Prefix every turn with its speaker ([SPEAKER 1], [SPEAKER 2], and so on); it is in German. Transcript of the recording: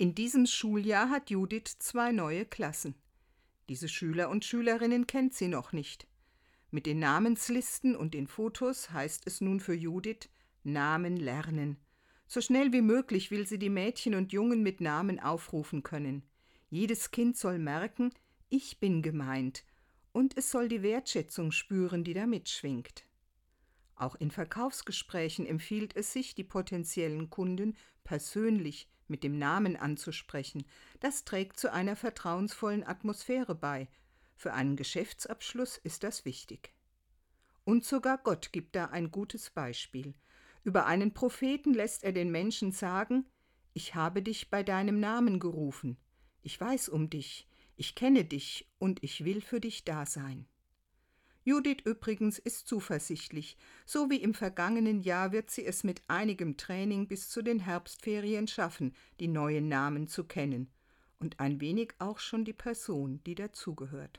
[SPEAKER 1] In diesem Schuljahr hat Judith zwei neue Klassen. Diese Schüler und Schülerinnen kennt sie noch nicht. Mit den Namenslisten und den Fotos heißt es nun für Judith Namen lernen. So schnell wie möglich will sie die Mädchen und Jungen mit Namen aufrufen können. Jedes Kind soll merken, ich bin gemeint, und es soll die Wertschätzung spüren, die da mitschwingt. Auch in Verkaufsgesprächen empfiehlt es sich, die potenziellen Kunden persönlich mit dem Namen anzusprechen. Das trägt zu einer vertrauensvollen Atmosphäre bei. Für einen Geschäftsabschluss ist das wichtig. Und sogar Gott gibt da ein gutes Beispiel. Über einen Propheten lässt er den Menschen sagen, ich habe dich bei deinem Namen gerufen, ich weiß um dich, ich kenne dich und ich will für dich da sein. Judith übrigens ist zuversichtlich. So wie im vergangenen Jahr wird sie es mit einigem Training bis zu den Herbstferien schaffen, die neuen Namen zu kennen und ein wenig auch schon die Person, die dazugehört.